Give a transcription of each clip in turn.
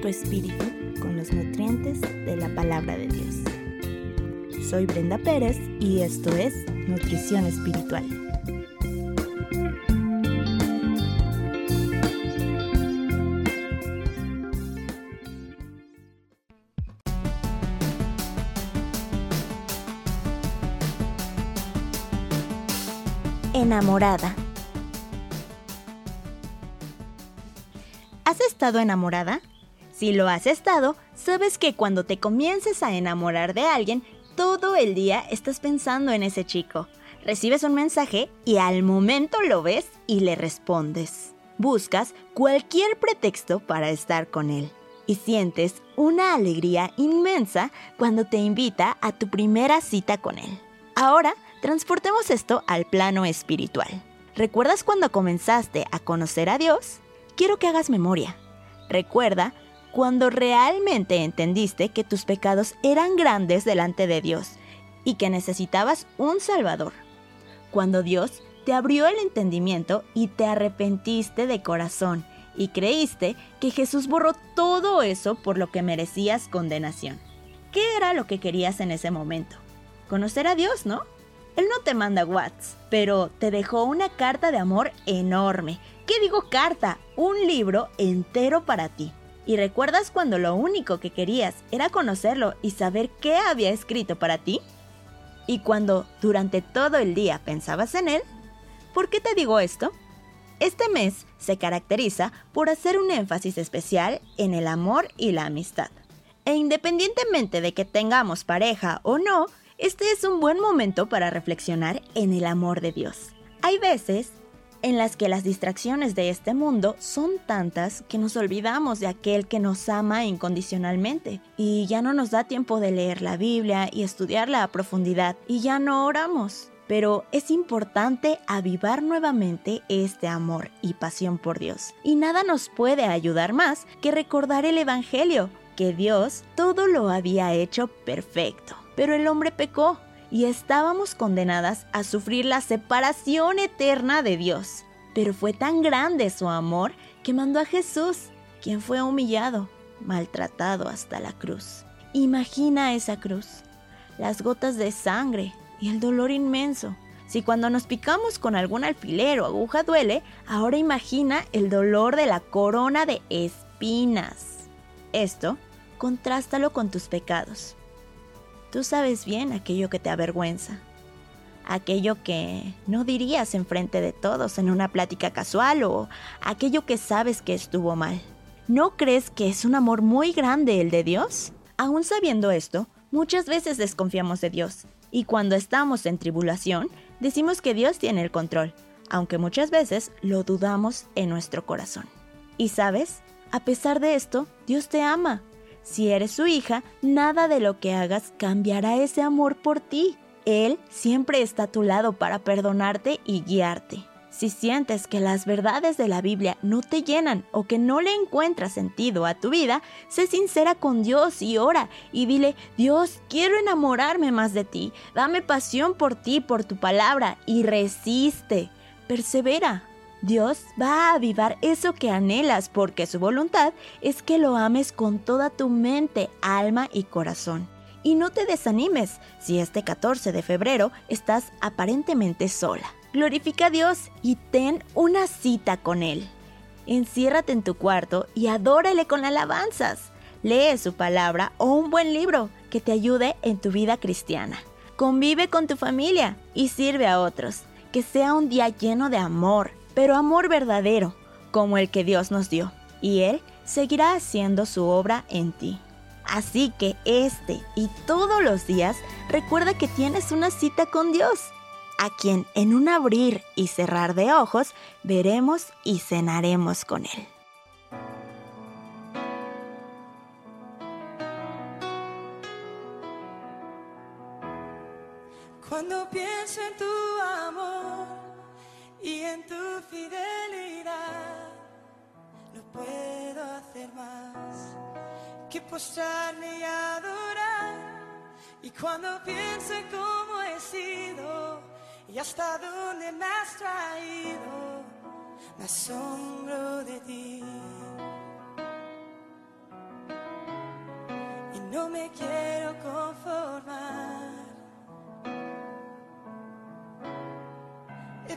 tu espíritu con los nutrientes de la palabra de Dios. Soy Brenda Pérez y esto es Nutrición Espiritual. Enamorada. ¿Has estado enamorada? Si lo has estado, sabes que cuando te comiences a enamorar de alguien, todo el día estás pensando en ese chico. Recibes un mensaje y al momento lo ves y le respondes. Buscas cualquier pretexto para estar con él. Y sientes una alegría inmensa cuando te invita a tu primera cita con él. Ahora, transportemos esto al plano espiritual. ¿Recuerdas cuando comenzaste a conocer a Dios? quiero que hagas memoria. Recuerda cuando realmente entendiste que tus pecados eran grandes delante de Dios y que necesitabas un Salvador. Cuando Dios te abrió el entendimiento y te arrepentiste de corazón y creíste que Jesús borró todo eso por lo que merecías condenación. ¿Qué era lo que querías en ese momento? Conocer a Dios, ¿no? Él no te manda Watts, pero te dejó una carta de amor enorme. ¿Qué digo carta? Un libro entero para ti. ¿Y recuerdas cuando lo único que querías era conocerlo y saber qué había escrito para ti? ¿Y cuando durante todo el día pensabas en él? ¿Por qué te digo esto? Este mes se caracteriza por hacer un énfasis especial en el amor y la amistad. E independientemente de que tengamos pareja o no, este es un buen momento para reflexionar en el amor de Dios. Hay veces en las que las distracciones de este mundo son tantas que nos olvidamos de aquel que nos ama incondicionalmente y ya no nos da tiempo de leer la Biblia y estudiarla a profundidad y ya no oramos. Pero es importante avivar nuevamente este amor y pasión por Dios. Y nada nos puede ayudar más que recordar el Evangelio, que Dios todo lo había hecho perfecto. Pero el hombre pecó y estábamos condenadas a sufrir la separación eterna de Dios. Pero fue tan grande su amor que mandó a Jesús, quien fue humillado, maltratado hasta la cruz. Imagina esa cruz, las gotas de sangre y el dolor inmenso. Si cuando nos picamos con algún alfiler o aguja duele, ahora imagina el dolor de la corona de espinas. Esto, contrástalo con tus pecados. Tú sabes bien aquello que te avergüenza, aquello que no dirías enfrente de todos en una plática casual o aquello que sabes que estuvo mal. ¿No crees que es un amor muy grande el de Dios? Aún sabiendo esto, muchas veces desconfiamos de Dios y cuando estamos en tribulación, decimos que Dios tiene el control, aunque muchas veces lo dudamos en nuestro corazón. Y sabes, a pesar de esto, Dios te ama si eres su hija, nada de lo que hagas cambiará ese amor por ti. Él siempre está a tu lado para perdonarte y guiarte. Si sientes que las verdades de la Biblia no te llenan o que no le encuentras sentido a tu vida, sé sincera con Dios y ora y dile, Dios, quiero enamorarme más de ti, dame pasión por ti, por tu palabra y resiste, persevera, Dios va a avivar eso que anhelas porque su voluntad es que lo ames con toda tu mente, alma y corazón. Y no te desanimes si este 14 de febrero estás aparentemente sola. Glorifica a Dios y ten una cita con Él. Enciérrate en tu cuarto y adórale con alabanzas. Lee su palabra o un buen libro que te ayude en tu vida cristiana. Convive con tu familia y sirve a otros. Que sea un día lleno de amor, pero amor verdadero, como el que Dios nos dio, y Él seguirá haciendo su obra en ti. Así que este y todos los días recuerda que tienes una cita con Dios, a quien en un abrir y cerrar de ojos veremos y cenaremos con Él. Cuando pienso en tu amor y en tu fidelidad no puedo hacer más que postrarme y adorar. Y cuando pienso en cómo he sido y hasta dónde me has traído, me asombro de ti. no me quiero conformar.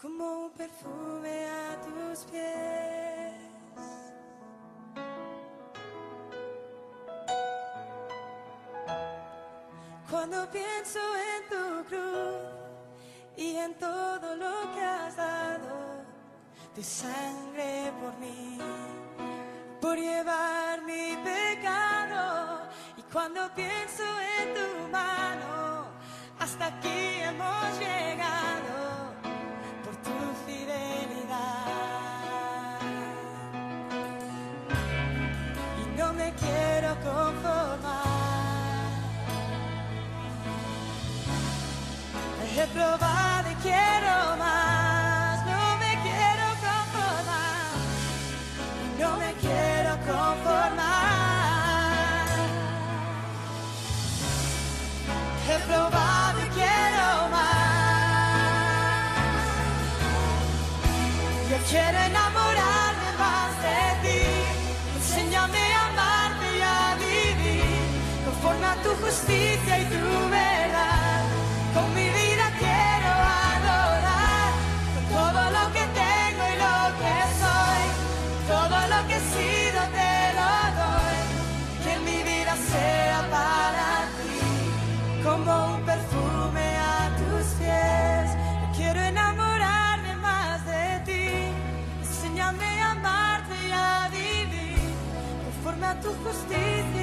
como un perfume a tus pies. Cuando pienso en tu cruz y en todo lo que has dado, tu sangre por mí, por llevar mi pecado. Y cuando pienso en tu mano, hasta aquí hemos llegado Y no me quiero conformar. He probado y quiero más. Quiero enamorarme más de ti. Enséñame a amarte y a vivir conforme a tu justicia y tu verdad. Tu justicia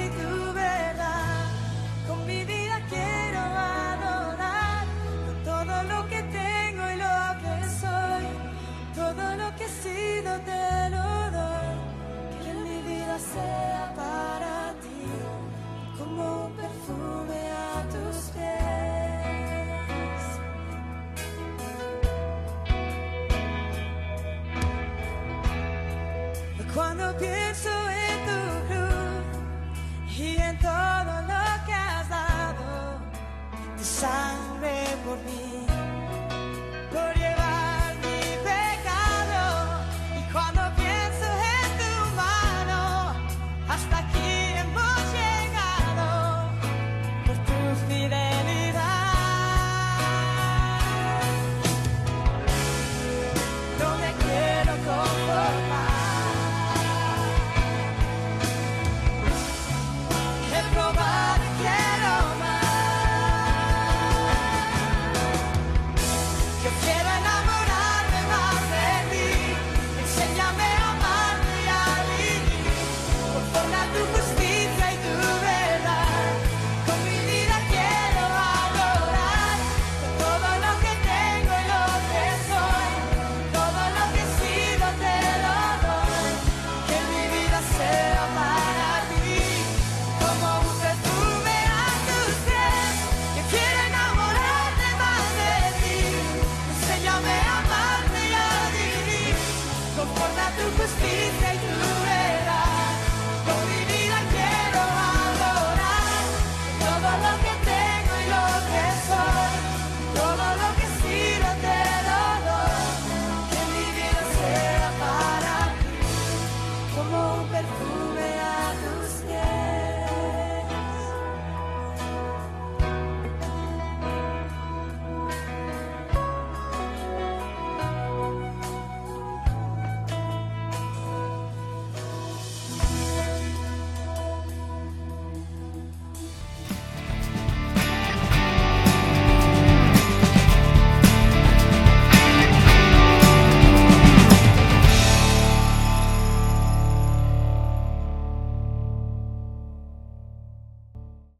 todo lo